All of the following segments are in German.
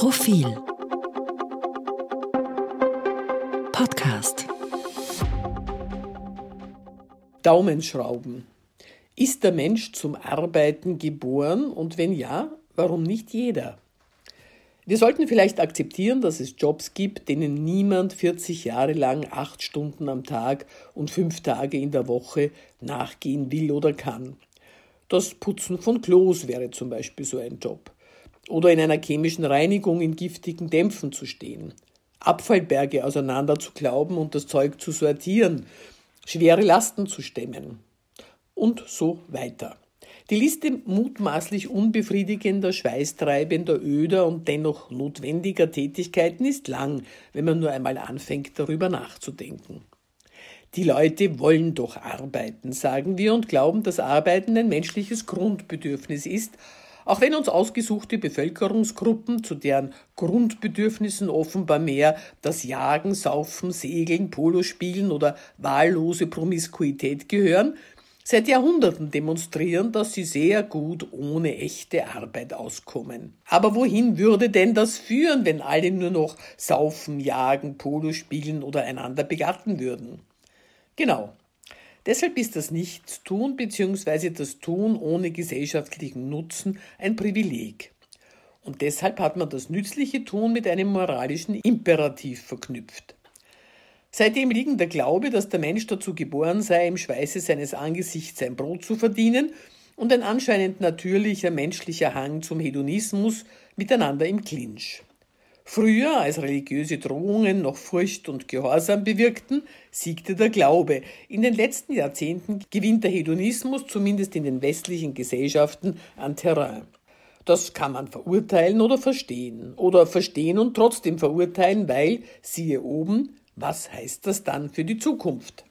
Profil Podcast Daumenschrauben. Ist der Mensch zum Arbeiten geboren und wenn ja, warum nicht jeder? Wir sollten vielleicht akzeptieren, dass es Jobs gibt, denen niemand 40 Jahre lang acht Stunden am Tag und fünf Tage in der Woche nachgehen will oder kann. Das Putzen von Klos wäre zum Beispiel so ein Job. Oder in einer chemischen Reinigung in giftigen Dämpfen zu stehen. Abfallberge auseinander zu glauben und das Zeug zu sortieren. Schwere Lasten zu stemmen. Und so weiter. Die Liste mutmaßlich unbefriedigender, schweißtreibender, öder und dennoch notwendiger Tätigkeiten ist lang, wenn man nur einmal anfängt, darüber nachzudenken. Die Leute wollen doch arbeiten, sagen wir, und glauben, dass Arbeiten ein menschliches Grundbedürfnis ist, auch wenn uns ausgesuchte Bevölkerungsgruppen, zu deren Grundbedürfnissen offenbar mehr das Jagen, Saufen, Segeln, Polospielen oder wahllose Promiskuität gehören, seit Jahrhunderten demonstrieren, dass sie sehr gut ohne echte Arbeit auskommen. Aber wohin würde denn das führen, wenn alle nur noch saufen, jagen, Polo spielen oder einander begatten würden? Genau. Deshalb ist das Nichtstun bzw. das Tun ohne gesellschaftlichen Nutzen ein Privileg. Und deshalb hat man das nützliche Tun mit einem moralischen Imperativ verknüpft. Seitdem liegen der Glaube, dass der Mensch dazu geboren sei, im Schweiße seines Angesichts sein Brot zu verdienen und ein anscheinend natürlicher menschlicher Hang zum Hedonismus miteinander im Clinch. Früher, als religiöse Drohungen noch Furcht und Gehorsam bewirkten, siegte der Glaube. In den letzten Jahrzehnten gewinnt der Hedonismus, zumindest in den westlichen Gesellschaften, an Terrain. Das kann man verurteilen oder verstehen. Oder verstehen und trotzdem verurteilen, weil, siehe oben, was heißt das dann für die Zukunft?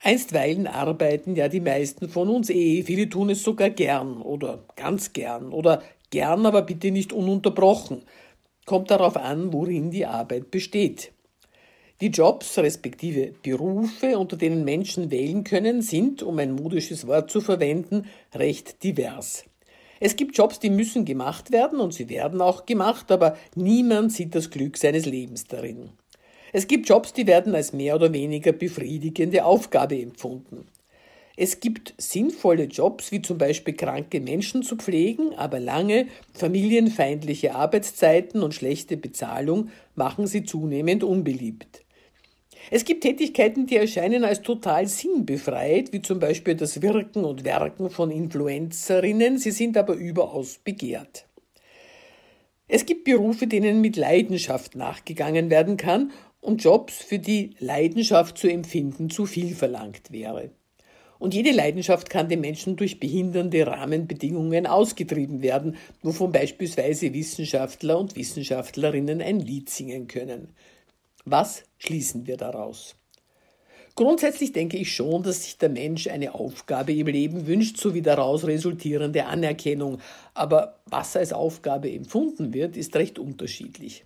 Einstweilen arbeiten ja die meisten von uns eh, viele tun es sogar gern oder ganz gern oder gern, aber bitte nicht ununterbrochen. Kommt darauf an, worin die Arbeit besteht. Die Jobs respektive Berufe, unter denen Menschen wählen können, sind, um ein modisches Wort zu verwenden, recht divers. Es gibt Jobs, die müssen gemacht werden und sie werden auch gemacht, aber niemand sieht das Glück seines Lebens darin. Es gibt Jobs, die werden als mehr oder weniger befriedigende Aufgabe empfunden. Es gibt sinnvolle Jobs, wie zum Beispiel kranke Menschen zu pflegen, aber lange familienfeindliche Arbeitszeiten und schlechte Bezahlung machen sie zunehmend unbeliebt. Es gibt Tätigkeiten, die erscheinen als total sinnbefreit, wie zum Beispiel das Wirken und Werken von Influencerinnen, sie sind aber überaus begehrt. Es gibt Berufe, denen mit Leidenschaft nachgegangen werden kann und Jobs, für die Leidenschaft zu empfinden zu viel verlangt wäre. Und jede Leidenschaft kann den Menschen durch behindernde Rahmenbedingungen ausgetrieben werden, wovon beispielsweise Wissenschaftler und Wissenschaftlerinnen ein Lied singen können. Was schließen wir daraus? Grundsätzlich denke ich schon, dass sich der Mensch eine Aufgabe im Leben wünscht, sowie daraus resultierende Anerkennung. Aber was als Aufgabe empfunden wird, ist recht unterschiedlich.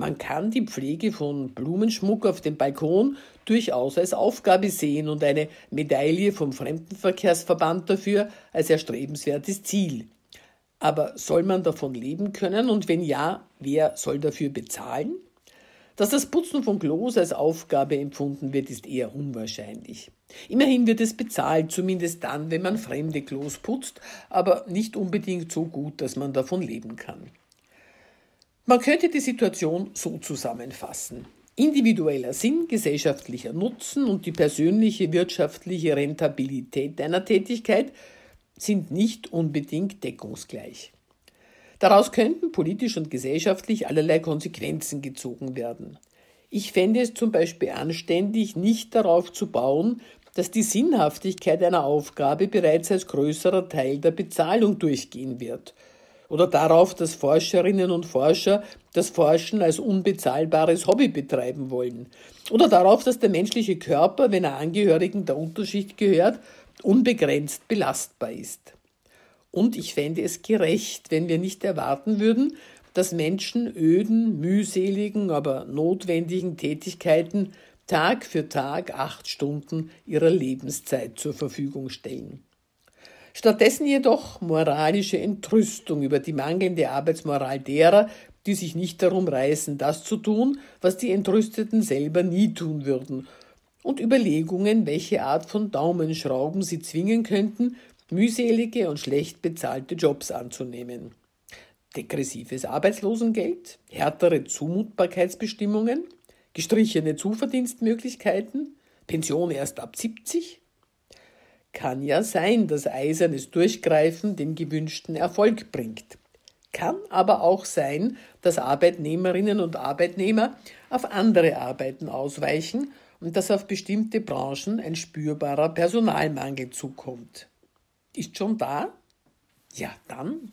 Man kann die Pflege von Blumenschmuck auf dem Balkon durchaus als Aufgabe sehen und eine Medaille vom Fremdenverkehrsverband dafür als erstrebenswertes Ziel. Aber soll man davon leben können und wenn ja, wer soll dafür bezahlen? Dass das Putzen von Klos als Aufgabe empfunden wird, ist eher unwahrscheinlich. Immerhin wird es bezahlt, zumindest dann, wenn man fremde Klos putzt, aber nicht unbedingt so gut, dass man davon leben kann. Man könnte die Situation so zusammenfassen. Individueller Sinn, gesellschaftlicher Nutzen und die persönliche wirtschaftliche Rentabilität einer Tätigkeit sind nicht unbedingt deckungsgleich. Daraus könnten politisch und gesellschaftlich allerlei Konsequenzen gezogen werden. Ich fände es zum Beispiel anständig, nicht darauf zu bauen, dass die Sinnhaftigkeit einer Aufgabe bereits als größerer Teil der Bezahlung durchgehen wird – oder darauf, dass Forscherinnen und Forscher das Forschen als unbezahlbares Hobby betreiben wollen oder darauf, dass der menschliche Körper, wenn er Angehörigen der Unterschicht gehört, unbegrenzt belastbar ist. Und ich fände es gerecht, wenn wir nicht erwarten würden, dass Menschen öden, mühseligen, aber notwendigen Tätigkeiten Tag für Tag acht Stunden ihrer Lebenszeit zur Verfügung stellen. Stattdessen jedoch moralische Entrüstung über die mangelnde Arbeitsmoral derer, die sich nicht darum reißen, das zu tun, was die Entrüsteten selber nie tun würden, und Überlegungen, welche Art von Daumenschrauben sie zwingen könnten, mühselige und schlecht bezahlte Jobs anzunehmen. Degressives Arbeitslosengeld, härtere Zumutbarkeitsbestimmungen, gestrichene Zuverdienstmöglichkeiten, Pension erst ab 70? Kann ja sein, dass eisernes Durchgreifen den gewünschten Erfolg bringt. Kann aber auch sein, dass Arbeitnehmerinnen und Arbeitnehmer auf andere Arbeiten ausweichen und dass auf bestimmte Branchen ein spürbarer Personalmangel zukommt. Ist schon da? Ja, dann.